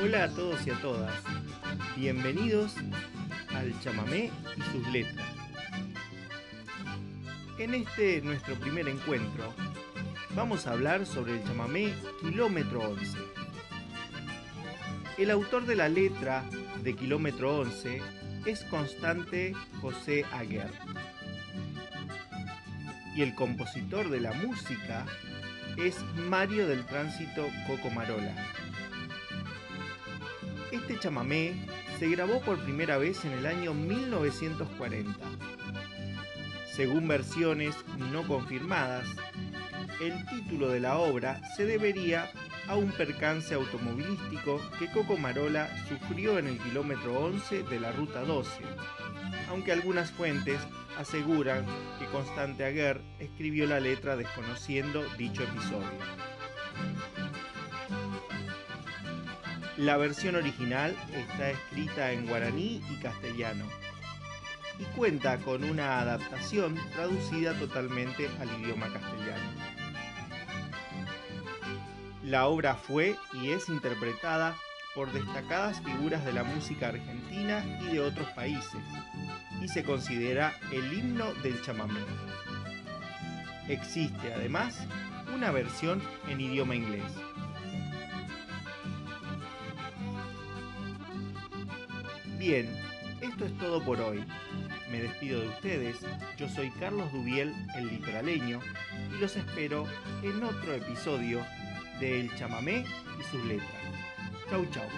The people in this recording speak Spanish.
Hola a todos y a todas. Bienvenidos al chamamé y sus letras. En este nuestro primer encuentro vamos a hablar sobre el chamamé Kilómetro 11. El autor de la letra de Kilómetro 11 es Constante José Aguer. Y el compositor de la música es Mario del Tránsito Cocomarola. Este chamamé se grabó por primera vez en el año 1940. Según versiones no confirmadas, el título de la obra se debería a un percance automovilístico que Coco Marola sufrió en el kilómetro 11 de la ruta 12, aunque algunas fuentes aseguran que Constante Aguer escribió la letra desconociendo dicho episodio. La versión original está escrita en guaraní y castellano y cuenta con una adaptación traducida totalmente al idioma castellano. La obra fue y es interpretada por destacadas figuras de la música argentina y de otros países, y se considera el himno del chamamé. Existe además una versión en idioma inglés. Bien, esto es todo por hoy. Me despido de ustedes, yo soy Carlos Dubiel, el litoraleño, y los espero en otro episodio de El chamamé y sus letras. Chau chau.